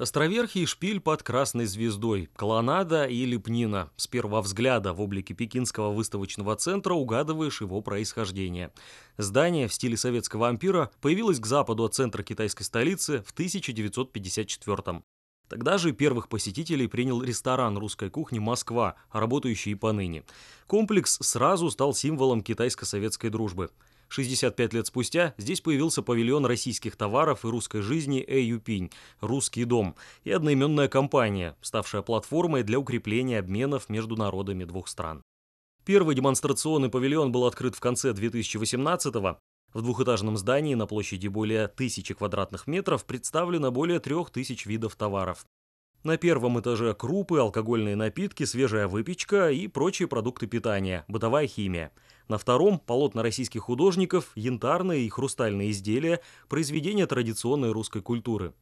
Островерхий шпиль под красной звездой, колоннада и лепнина. С первого взгляда в облике Пекинского выставочного центра угадываешь его происхождение. Здание в стиле советского ампира появилось к западу от центра китайской столицы в 1954 -м. Тогда же первых посетителей принял ресторан русской кухни «Москва», работающий и поныне. Комплекс сразу стал символом китайско-советской дружбы – 65 лет спустя здесь появился павильон российских товаров и русской жизни «Эюпинь» – «Русский дом» и одноименная компания, ставшая платформой для укрепления обменов между народами двух стран. Первый демонстрационный павильон был открыт в конце 2018-го. В двухэтажном здании на площади более тысячи квадратных метров представлено более трех тысяч видов товаров. На первом этаже крупы, алкогольные напитки, свежая выпечка и прочие продукты питания, бытовая химия. На втором – полотна российских художников, янтарные и хрустальные изделия, произведения традиционной русской культуры.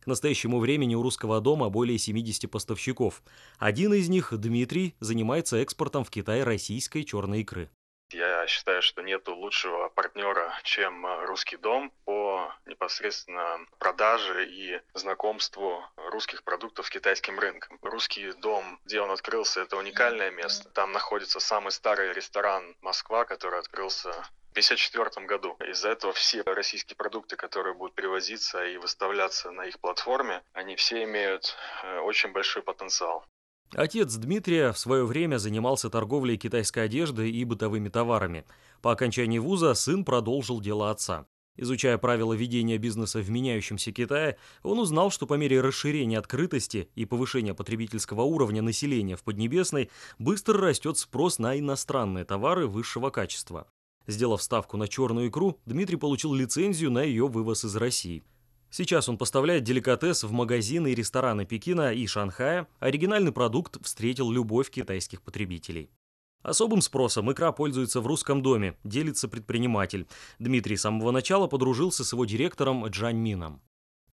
К настоящему времени у русского дома более 70 поставщиков. Один из них, Дмитрий, занимается экспортом в Китай российской черной икры. Я считаю, что нет лучшего партнера, чем э, русский дом по непосредственно продаже и знакомству русских продуктов с китайским рынком. Русский дом, где он открылся, это уникальное место. Там находится самый старый ресторан Москва, который открылся в 1954 году. Из-за этого все российские продукты, которые будут привозиться и выставляться на их платформе, они все имеют э, очень большой потенциал. Отец Дмитрия в свое время занимался торговлей китайской одеждой и бытовыми товарами. По окончании вуза сын продолжил дело отца. Изучая правила ведения бизнеса в меняющемся Китае, он узнал, что по мере расширения открытости и повышения потребительского уровня населения в Поднебесной быстро растет спрос на иностранные товары высшего качества. Сделав ставку на черную икру, Дмитрий получил лицензию на ее вывоз из России – Сейчас он поставляет деликатес в магазины и рестораны Пекина и Шанхая. Оригинальный продукт встретил любовь китайских потребителей. Особым спросом икра пользуется в русском доме, делится предприниматель. Дмитрий с самого начала подружился с его директором Джань Мином.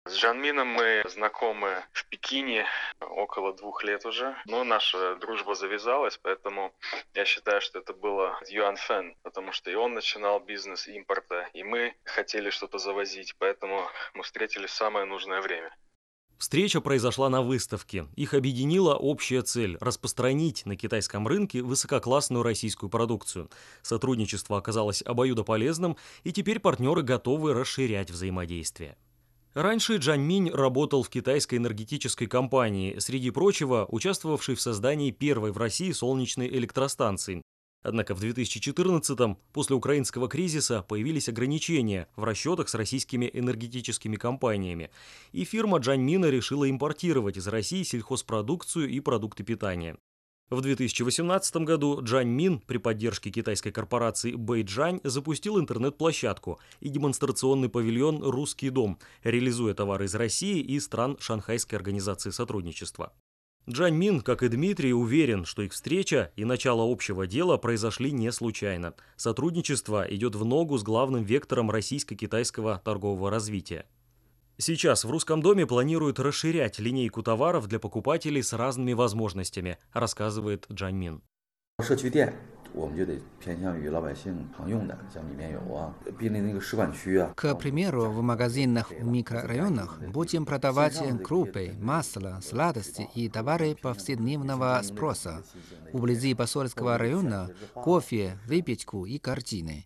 С Жанмином мы знакомы в Пекине около двух лет уже. Но наша дружба завязалась, поэтому я считаю, что это было Юан Фэн, потому что и он начинал бизнес импорта, и мы хотели что-то завозить, поэтому мы встретились в самое нужное время. Встреча произошла на выставке. Их объединила общая цель – распространить на китайском рынке высококлассную российскую продукцию. Сотрудничество оказалось обоюдополезным, и теперь партнеры готовы расширять взаимодействие. Раньше Джан Минь работал в китайской энергетической компании, среди прочего, участвовавшей в создании первой в России солнечной электростанции. Однако в 2014-м, после украинского кризиса, появились ограничения в расчетах с российскими энергетическими компаниями, и фирма Джан Мина решила импортировать из России сельхозпродукцию и продукты питания. В 2018 году Джань Мин при поддержке китайской корпорации Бэйджань запустил интернет-площадку и демонстрационный павильон «Русский дом», реализуя товары из России и стран Шанхайской организации сотрудничества. Джань Мин, как и Дмитрий, уверен, что их встреча и начало общего дела произошли не случайно. Сотрудничество идет в ногу с главным вектором российско-китайского торгового развития. Сейчас в Русском доме планируют расширять линейку товаров для покупателей с разными возможностями, рассказывает Джан Мин. К примеру, в магазинах в микрорайонах будем продавать крупы, масло, сладости и товары повседневного спроса. Вблизи посольского района – кофе, выпечку и картины.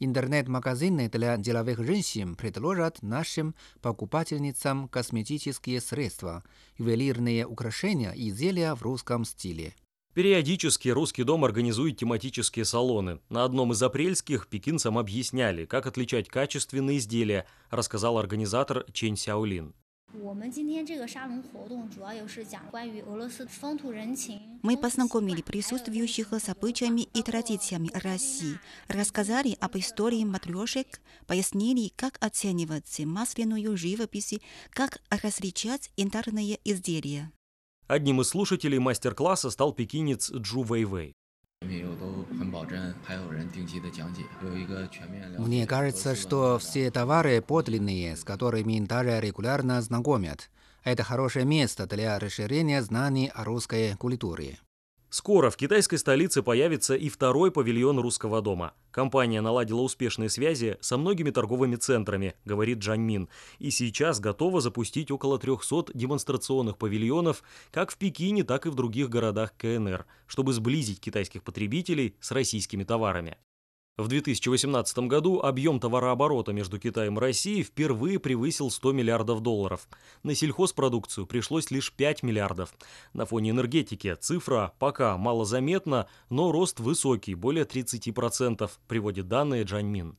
Интернет-магазины для деловых женщин предложат нашим покупательницам косметические средства, ювелирные украшения и изделия в русском стиле. Периодически русский дом организует тематические салоны. На одном из апрельских пекинцам объясняли, как отличать качественные изделия, рассказал организатор Чен Сяолин. Мы познакомили присутствующих с обычаями и традициями России, рассказали об истории матрешек, пояснили, как оценивать масляную живопись, как различать интерные изделия. Одним из слушателей мастер-класса стал пекинец Джу Вэйвэй. Мне кажется, что все товары подлинные, с которыми даже регулярно знакомят. Это хорошее место для расширения знаний о русской культуре. Скоро в китайской столице появится и второй павильон русского дома. Компания наладила успешные связи со многими торговыми центрами, говорит Джань Мин, и сейчас готова запустить около 300 демонстрационных павильонов как в Пекине, так и в других городах КНР, чтобы сблизить китайских потребителей с российскими товарами. В 2018 году объем товарооборота между Китаем и Россией впервые превысил 100 миллиардов долларов. На сельхозпродукцию пришлось лишь 5 миллиардов. На фоне энергетики цифра пока малозаметна, но рост высокий, более 30%, приводит данные Джань Мин.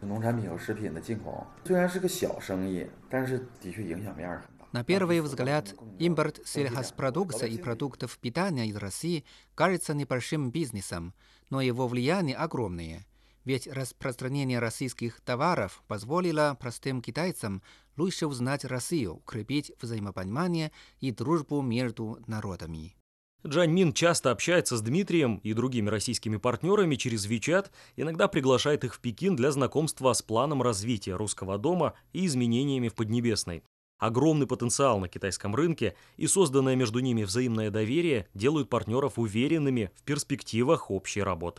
农产品和食品的进口虽然是个小生意，但是的确影响面很大。 На первый взгляд, импорт сельхозпродукции и продуктов питания из России кажется небольшим бизнесом, но его влияние огромное. – ведь распространение российских товаров позволило простым китайцам лучше узнать Россию, укрепить взаимопонимание и дружбу между народами. Джань Мин часто общается с Дмитрием и другими российскими партнерами через Вичат, иногда приглашает их в Пекин для знакомства с планом развития русского дома и изменениями в Поднебесной. Огромный потенциал на китайском рынке и созданное между ними взаимное доверие делают партнеров уверенными в перспективах общей работы.